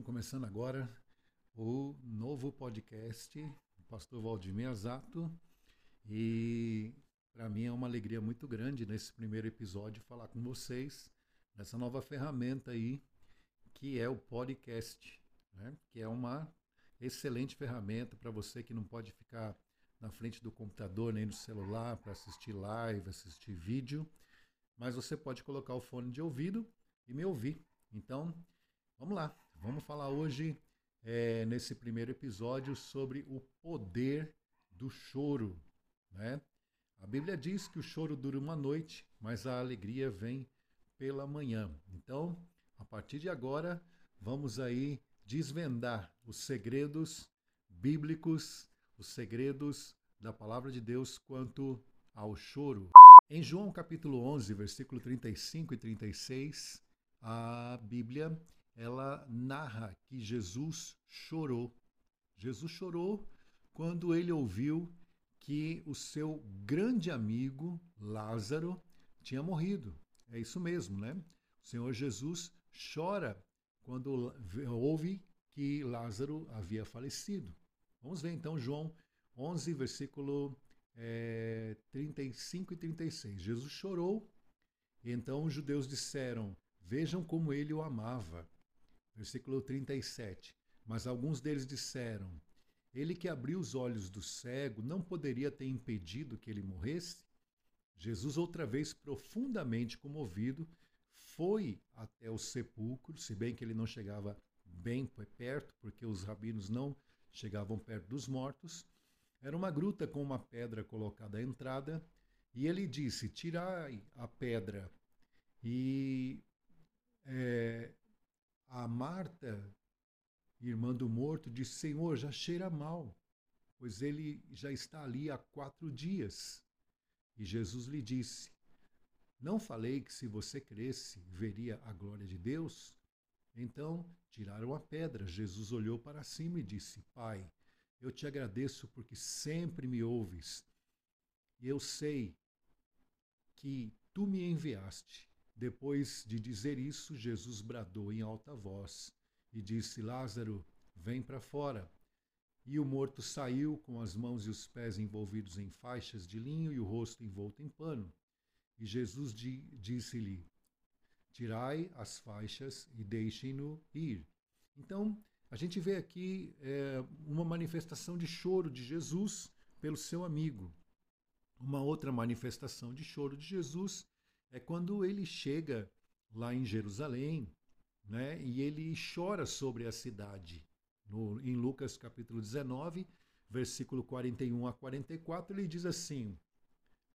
Estamos começando agora o novo podcast do pastor Valdemir Azato. E para mim é uma alegria muito grande nesse primeiro episódio falar com vocês dessa nova ferramenta aí que é o podcast, né? que é uma excelente ferramenta para você que não pode ficar na frente do computador nem do celular para assistir live, assistir vídeo, mas você pode colocar o fone de ouvido e me ouvir. Então, vamos lá. Vamos falar hoje, é, nesse primeiro episódio, sobre o poder do choro. Né? A Bíblia diz que o choro dura uma noite, mas a alegria vem pela manhã. Então, a partir de agora, vamos aí desvendar os segredos bíblicos, os segredos da palavra de Deus quanto ao choro. Em João capítulo 11, versículo 35 e 36, a Bíblia ela narra que Jesus chorou. Jesus chorou quando ele ouviu que o seu grande amigo Lázaro tinha morrido. É isso mesmo, né? O Senhor Jesus chora quando ouve que Lázaro havia falecido. Vamos ver então João 11, versículo é, 35 e 36. Jesus chorou, e então os judeus disseram: Vejam como ele o amava. Versículo 37. Mas alguns deles disseram: Ele que abriu os olhos do cego não poderia ter impedido que ele morresse? Jesus, outra vez profundamente comovido, foi até o sepulcro, se bem que ele não chegava bem perto, porque os rabinos não chegavam perto dos mortos. Era uma gruta com uma pedra colocada à entrada, e ele disse: Tirai a pedra. E é, a Marta, irmã do morto, disse: Senhor, já cheira mal, pois ele já está ali há quatro dias. E Jesus lhe disse: Não falei que se você cresce, veria a glória de Deus? Então tiraram a pedra. Jesus olhou para cima e disse: Pai, eu te agradeço porque sempre me ouves. E eu sei que tu me enviaste depois de dizer isso, Jesus bradou em alta voz e disse: Lázaro, vem para fora. E o morto saiu com as mãos e os pés envolvidos em faixas de linho e o rosto envolto em pano. E Jesus disse-lhe: Tirai as faixas e deixem-no ir. Então, a gente vê aqui é, uma manifestação de choro de Jesus pelo seu amigo. Uma outra manifestação de choro de Jesus é quando ele chega lá em Jerusalém, né, e ele chora sobre a cidade. No, em Lucas capítulo 19, versículo 41 a 44, ele diz assim: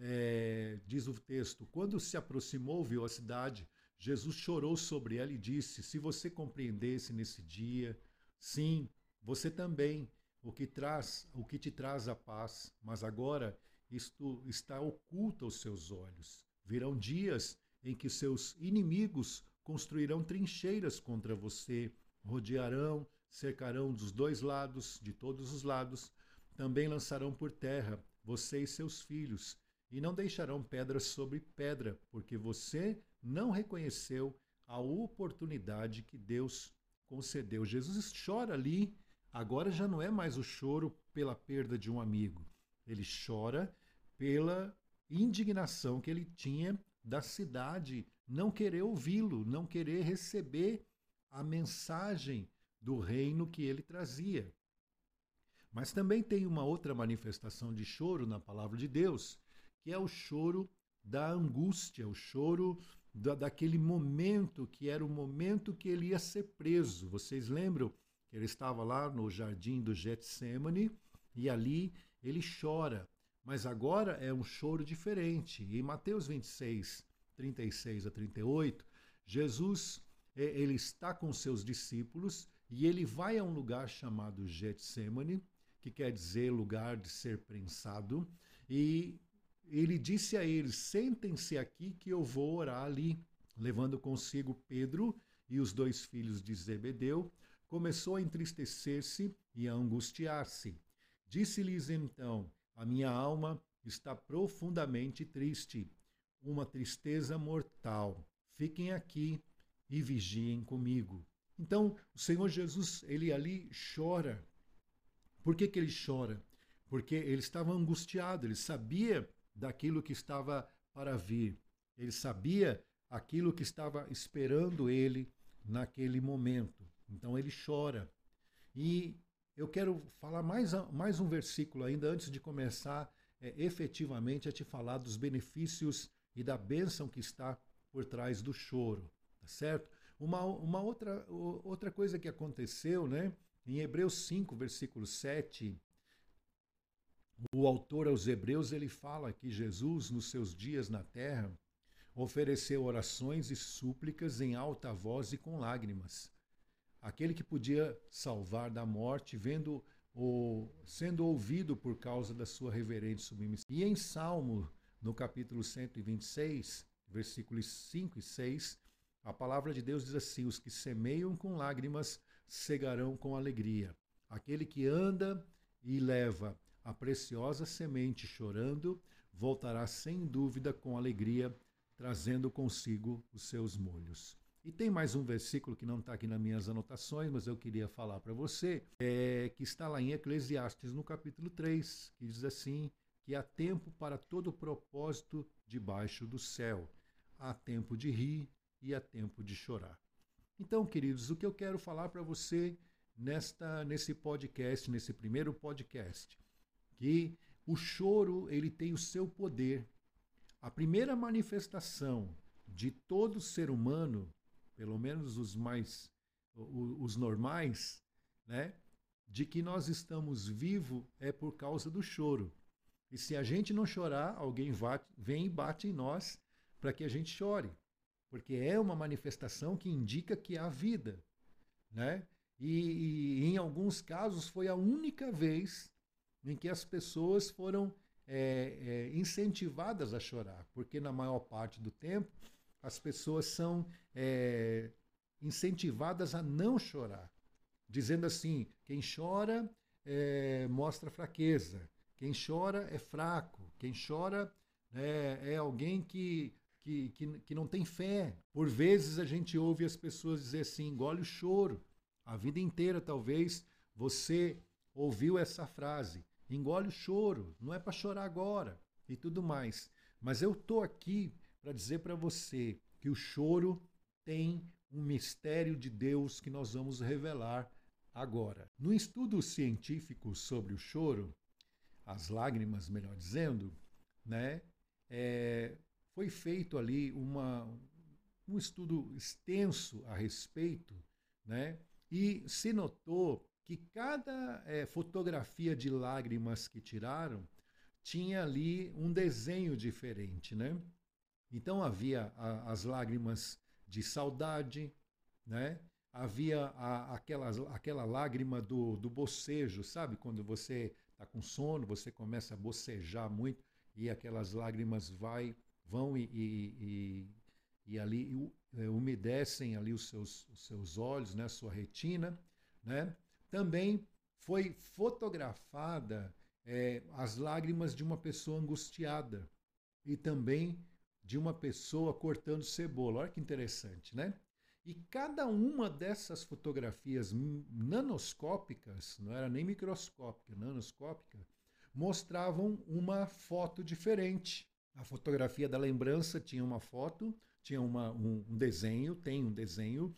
é, diz o texto, quando se aproximou, viu a cidade, Jesus chorou sobre ela e disse: Se você compreendesse nesse dia, sim, você também, o que traz, o que te traz a paz, mas agora isto está oculto aos seus olhos. Virão dias em que seus inimigos construirão trincheiras contra você, rodearão, cercarão dos dois lados, de todos os lados, também lançarão por terra você e seus filhos, e não deixarão pedra sobre pedra, porque você não reconheceu a oportunidade que Deus concedeu. Jesus chora ali, agora já não é mais o choro pela perda de um amigo, ele chora pela indignação que ele tinha da cidade não querer ouvi-lo, não querer receber a mensagem do reino que ele trazia. Mas também tem uma outra manifestação de choro na palavra de Deus, que é o choro da angústia, o choro da, daquele momento que era o momento que ele ia ser preso. Vocês lembram que ele estava lá no jardim do Getsemane e ali ele chora. Mas agora é um choro diferente. Em Mateus 26, 36 a 38, Jesus é, ele está com seus discípulos e ele vai a um lugar chamado Getsemane, que quer dizer lugar de ser prensado, e ele disse a eles: Sentem-se aqui que eu vou orar ali. Levando consigo Pedro e os dois filhos de Zebedeu, começou a entristecer-se e a angustiar-se. Disse-lhes então: a minha alma está profundamente triste, uma tristeza mortal. Fiquem aqui e vigiem comigo. Então, o Senhor Jesus, ele ali chora. Por que, que ele chora? Porque ele estava angustiado, ele sabia daquilo que estava para vir. Ele sabia aquilo que estava esperando ele naquele momento. Então ele chora. E eu quero falar mais, mais um versículo ainda antes de começar é, efetivamente a te falar dos benefícios e da bênção que está por trás do choro, tá certo? Uma, uma outra, outra coisa que aconteceu, né? Em Hebreus 5, versículo 7, o autor aos Hebreus ele fala que Jesus, nos seus dias na terra, ofereceu orações e súplicas em alta voz e com lágrimas. Aquele que podia salvar da morte, vendo o sendo ouvido por causa da sua reverente submissão. E em Salmo, no capítulo 126, versículos 5 e 6, a palavra de Deus diz assim: Os que semeiam com lágrimas cegarão com alegria. Aquele que anda e leva a preciosa semente chorando, voltará sem dúvida com alegria, trazendo consigo os seus molhos. E tem mais um versículo que não está aqui nas minhas anotações, mas eu queria falar para você, é, que está lá em Eclesiastes, no capítulo 3, que diz assim: que há tempo para todo propósito debaixo do céu. Há tempo de rir e há tempo de chorar. Então, queridos, o que eu quero falar para você nesta nesse podcast, nesse primeiro podcast, que o choro ele tem o seu poder. A primeira manifestação de todo ser humano, pelo menos os mais os normais, né, de que nós estamos vivos é por causa do choro. E se a gente não chorar, alguém vem e bate em nós para que a gente chore, porque é uma manifestação que indica que há vida, né? E, e, em alguns casos foi a única vez em que as pessoas foram é, é, incentivadas a chorar, porque na maior parte do tempo as pessoas são é, incentivadas a não chorar, dizendo assim: quem chora é, mostra fraqueza, quem chora é fraco, quem chora é, é alguém que, que, que, que não tem fé. Por vezes a gente ouve as pessoas dizer assim: engole o choro. A vida inteira, talvez, você ouviu essa frase: engole o choro, não é para chorar agora e tudo mais. Mas eu estou aqui para dizer para você que o choro tem um mistério de Deus que nós vamos revelar agora. No estudo científico sobre o choro, as lágrimas, melhor dizendo, né, é, foi feito ali uma, um estudo extenso a respeito, né, e se notou que cada é, fotografia de lágrimas que tiraram tinha ali um desenho diferente, né? Então havia a, as lágrimas de saudade, né? Havia a, aquela, aquela lágrima do, do bocejo, sabe? Quando você está com sono, você começa a bocejar muito e aquelas lágrimas vai, vão e, e, e, e ali é, umedecem ali os seus, os seus olhos, né, sua retina, né? Também foi fotografada é, as lágrimas de uma pessoa angustiada e também de uma pessoa cortando cebola. Olha que interessante, né? E cada uma dessas fotografias nanoscópicas, não era nem microscópica, nanoscópica, mostravam uma foto diferente. A fotografia da lembrança tinha uma foto, tinha uma, um, um desenho, tem um desenho.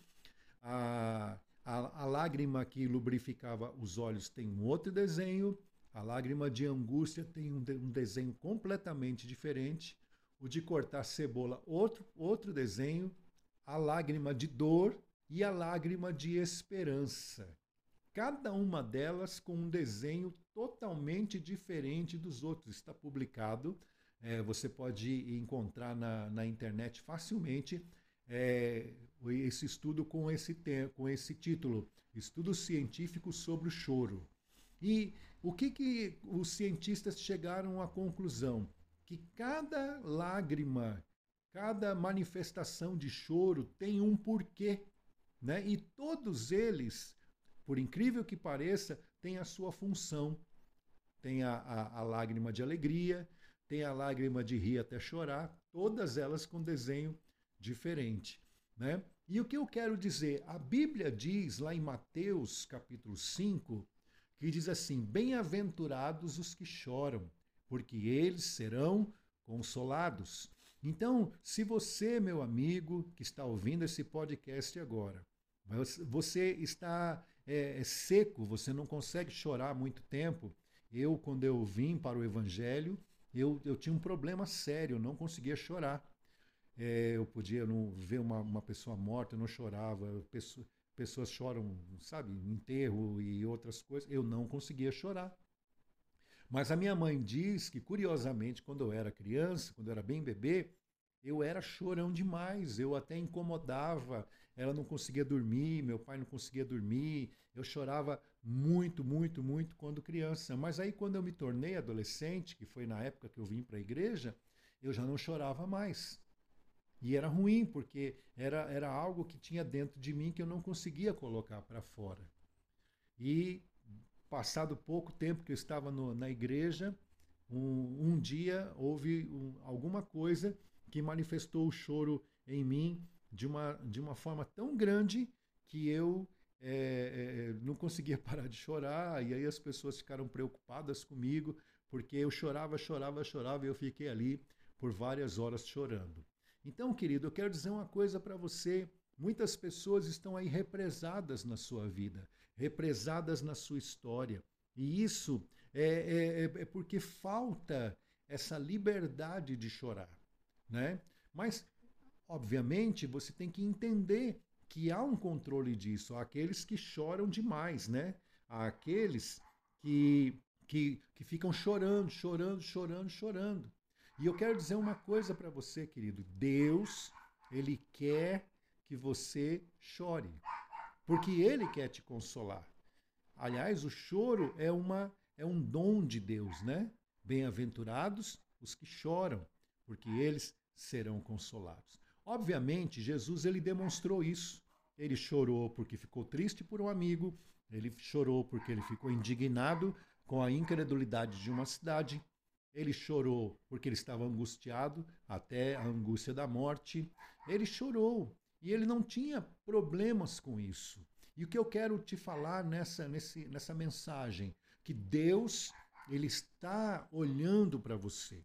A, a, a lágrima que lubrificava os olhos tem um outro desenho. A lágrima de angústia tem um, de, um desenho completamente diferente. O de cortar cebola, outro, outro desenho a lágrima de dor e a lágrima de esperança. Cada uma delas com um desenho totalmente diferente dos outros. Está publicado, é, você pode encontrar na, na internet facilmente é, esse estudo com esse, com esse título: Estudo Científico sobre o Choro. E o que, que os cientistas chegaram à conclusão? Que cada lágrima Cada manifestação de choro tem um porquê, né? E todos eles, por incrível que pareça, têm a sua função. Tem a, a, a lágrima de alegria, tem a lágrima de rir até chorar, todas elas com desenho diferente, né? E o que eu quero dizer? A Bíblia diz lá em Mateus capítulo 5, que diz assim: Bem-aventurados os que choram, porque eles serão consolados. Então, se você, meu amigo, que está ouvindo esse podcast agora, você está é, é, seco, você não consegue chorar muito tempo. Eu, quando eu vim para o Evangelho, eu, eu tinha um problema sério, eu não conseguia chorar. É, eu podia não ver uma, uma pessoa morta, eu não chorava. Pessoa, pessoas choram, sabe, enterro e outras coisas. Eu não conseguia chorar. Mas a minha mãe diz que, curiosamente, quando eu era criança, quando eu era bem bebê, eu era chorão demais, eu até incomodava, ela não conseguia dormir, meu pai não conseguia dormir, eu chorava muito, muito, muito quando criança. Mas aí, quando eu me tornei adolescente, que foi na época que eu vim para a igreja, eu já não chorava mais. E era ruim, porque era, era algo que tinha dentro de mim que eu não conseguia colocar para fora. E passado pouco tempo que eu estava no, na igreja, um, um dia houve um, alguma coisa que manifestou o choro em mim de uma, de uma forma tão grande que eu é, é, não conseguia parar de chorar, e aí as pessoas ficaram preocupadas comigo, porque eu chorava, chorava, chorava, e eu fiquei ali por várias horas chorando. Então, querido, eu quero dizer uma coisa para você. Muitas pessoas estão aí represadas na sua vida, represadas na sua história. E isso é, é, é, é porque falta essa liberdade de chorar. Né? Mas, obviamente, você tem que entender que há um controle disso. Há aqueles que choram demais, né? Há aqueles que, que, que ficam chorando, chorando, chorando, chorando. E eu quero dizer uma coisa para você, querido. Deus, Ele quer que você chore. Porque Ele quer te consolar. Aliás, o choro é, uma, é um dom de Deus, né? Bem-aventurados os que choram, porque eles serão consolados. Obviamente, Jesus ele demonstrou isso. Ele chorou porque ficou triste por um amigo, ele chorou porque ele ficou indignado com a incredulidade de uma cidade, ele chorou porque ele estava angustiado até a angústia da morte. Ele chorou e ele não tinha problemas com isso. E o que eu quero te falar nessa, nesse, nessa mensagem, que Deus ele está olhando para você.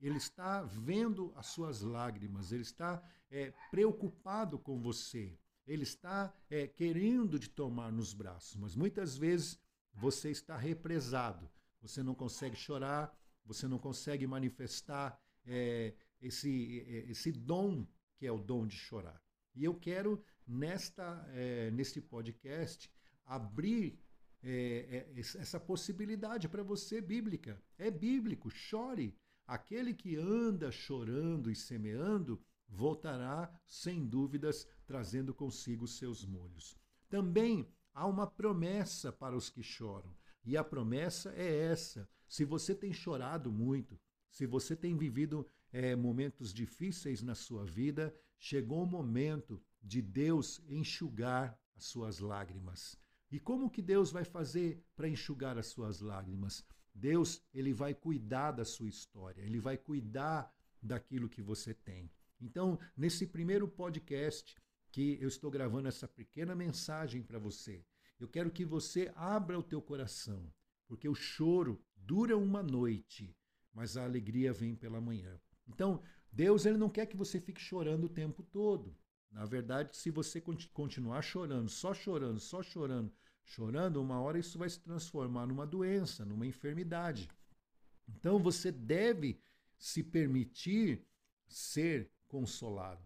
Ele está vendo as suas lágrimas, ele está é, preocupado com você, ele está é, querendo te tomar nos braços, mas muitas vezes você está represado, você não consegue chorar, você não consegue manifestar é, esse, é, esse dom que é o dom de chorar. E eu quero, nesta, é, neste podcast, abrir é, é, essa possibilidade para você bíblica. É bíblico, chore. Aquele que anda chorando e semeando voltará, sem dúvidas, trazendo consigo seus molhos. Também há uma promessa para os que choram. E a promessa é essa: se você tem chorado muito, se você tem vivido é, momentos difíceis na sua vida, chegou o momento de Deus enxugar as suas lágrimas. E como que Deus vai fazer para enxugar as suas lágrimas? Deus, ele vai cuidar da sua história, ele vai cuidar daquilo que você tem. Então, nesse primeiro podcast que eu estou gravando essa pequena mensagem para você, eu quero que você abra o teu coração, porque o choro dura uma noite, mas a alegria vem pela manhã. Então, Deus ele não quer que você fique chorando o tempo todo. Na verdade, se você continuar chorando, só chorando, só chorando, chorando, uma hora isso vai se transformar numa doença, numa enfermidade. Então você deve se permitir ser consolado,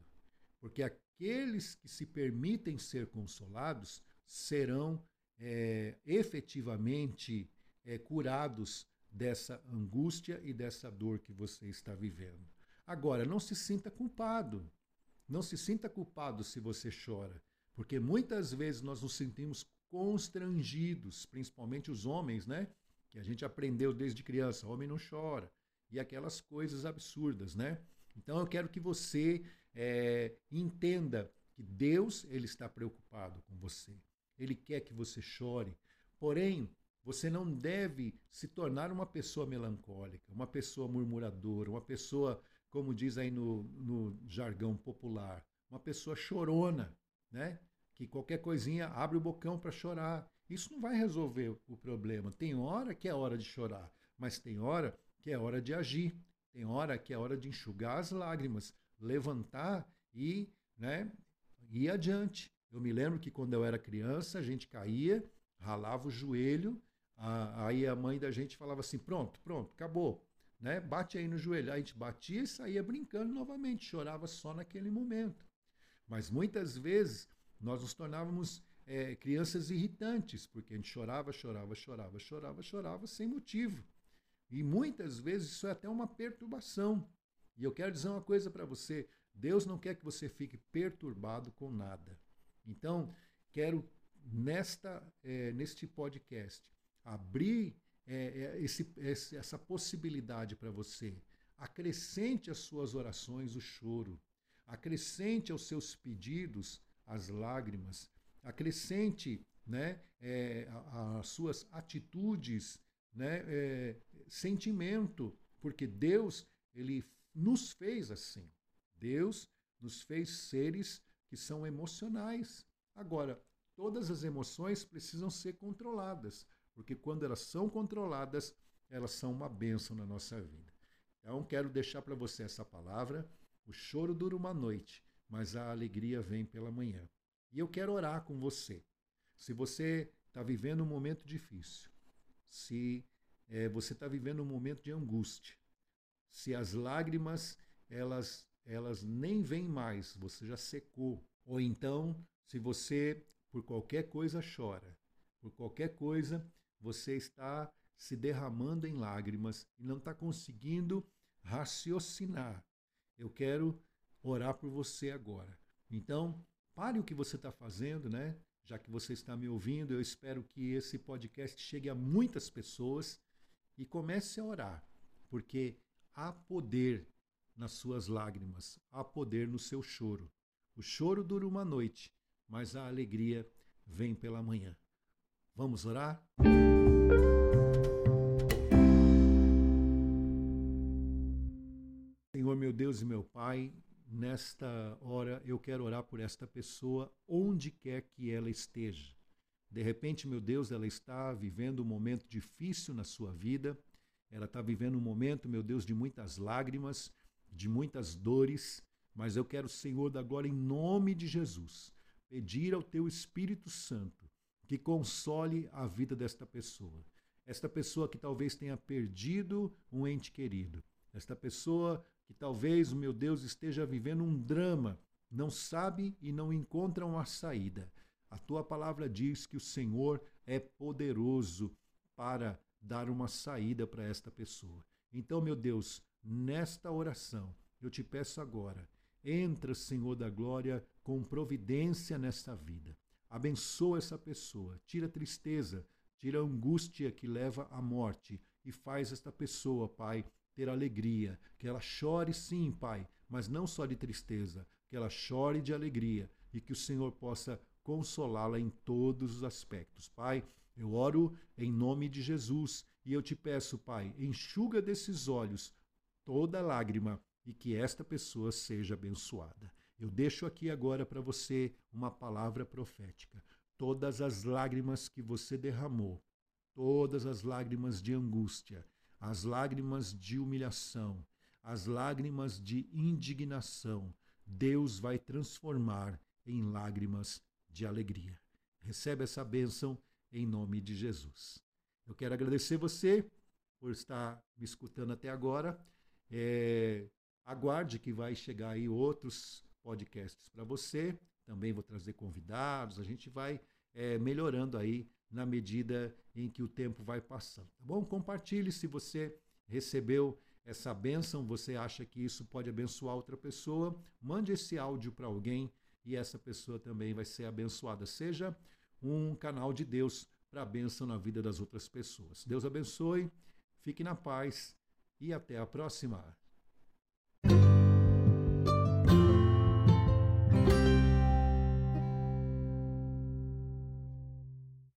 porque aqueles que se permitem ser consolados serão é, efetivamente é, curados dessa angústia e dessa dor que você está vivendo. Agora, não se sinta culpado. Não se sinta culpado se você chora, porque muitas vezes nós nos sentimos constrangidos, principalmente os homens, né? Que a gente aprendeu desde criança, homem não chora, e aquelas coisas absurdas, né? Então eu quero que você é, entenda que Deus ele está preocupado com você. Ele quer que você chore. Porém, você não deve se tornar uma pessoa melancólica, uma pessoa murmuradora, uma pessoa, como diz aí no, no jargão popular, uma pessoa chorona. né? Que qualquer coisinha abre o bocão para chorar. Isso não vai resolver o problema. Tem hora que é hora de chorar, mas tem hora que é hora de agir. Tem hora que é hora de enxugar as lágrimas, levantar e, né, ir adiante. Eu me lembro que quando eu era criança, a gente caía, ralava o joelho, aí a mãe da gente falava assim: pronto, pronto, acabou. Né? Bate aí no joelho. Aí a gente batia e saía brincando novamente, chorava só naquele momento. Mas muitas vezes nós nos tornávamos é, crianças irritantes, porque a gente chorava, chorava, chorava, chorava, chorava sem motivo. E muitas vezes isso é até uma perturbação. E eu quero dizer uma coisa para você: Deus não quer que você fique perturbado com nada. Então, quero nesta é, neste podcast abrir é, esse, esse, essa possibilidade para você. Acrescente às suas orações o choro, acrescente aos seus pedidos as lágrimas, acrescente né, é, as suas atitudes né, é, sentimento, porque Deus ele nos fez assim. Deus nos fez seres que são emocionais. Agora, todas as emoções precisam ser controladas, porque quando elas são controladas, elas são uma bênção na nossa vida. Então, quero deixar para você essa palavra. O choro dura uma noite, mas a alegria vem pela manhã. E eu quero orar com você. Se você está vivendo um momento difícil, se é, você está vivendo um momento de angústia, se as lágrimas elas elas nem vêm mais, você já secou, ou então se você por qualquer coisa chora, por qualquer coisa você está se derramando em lágrimas e não está conseguindo raciocinar. Eu quero orar por você agora. Então, pare o que você está fazendo, né? Já que você está me ouvindo, eu espero que esse podcast chegue a muitas pessoas e comece a orar, porque há poder nas suas lágrimas, há poder no seu choro. O choro dura uma noite, mas a alegria vem pela manhã. Vamos orar? Senhor meu Deus e meu Pai, nesta hora eu quero orar por esta pessoa, onde quer que ela esteja. De repente, meu Deus, ela está vivendo um momento difícil na sua vida, ela está vivendo um momento, meu Deus, de muitas lágrimas, de muitas dores, mas eu quero, Senhor, agora, em nome de Jesus, pedir ao Teu Espírito Santo que console a vida desta pessoa. Esta pessoa que talvez tenha perdido um ente querido. Esta pessoa que talvez, meu Deus, esteja vivendo um drama, não sabe e não encontra uma saída. A tua palavra diz que o Senhor é poderoso para dar uma saída para esta pessoa. Então, meu Deus, nesta oração, eu te peço agora, entra, Senhor da glória, com providência nesta vida. Abençoa essa pessoa, tira a tristeza, tira a angústia que leva à morte e faz esta pessoa, Pai, ter alegria, que ela chore sim, Pai, mas não só de tristeza, que ela chore de alegria e que o Senhor possa consolá-la em todos os aspectos. Pai, eu oro em nome de Jesus e eu te peço, Pai, enxuga desses olhos toda lágrima e que esta pessoa seja abençoada. Eu deixo aqui agora para você uma palavra profética. Todas as lágrimas que você derramou, todas as lágrimas de angústia, as lágrimas de humilhação, as lágrimas de indignação, Deus vai transformar em lágrimas de alegria. Recebe essa bênção em nome de Jesus. Eu quero agradecer você por estar me escutando até agora. É, aguarde que vai chegar aí outros podcasts para você. Também vou trazer convidados. A gente vai é, melhorando aí na medida em que o tempo vai passando. Tá bom? Compartilhe se você recebeu essa bênção, você acha que isso pode abençoar outra pessoa, mande esse áudio para alguém e essa pessoa também vai ser abençoada. Seja um canal de Deus para a bênção na vida das outras pessoas. Deus abençoe, fique na paz e até a próxima.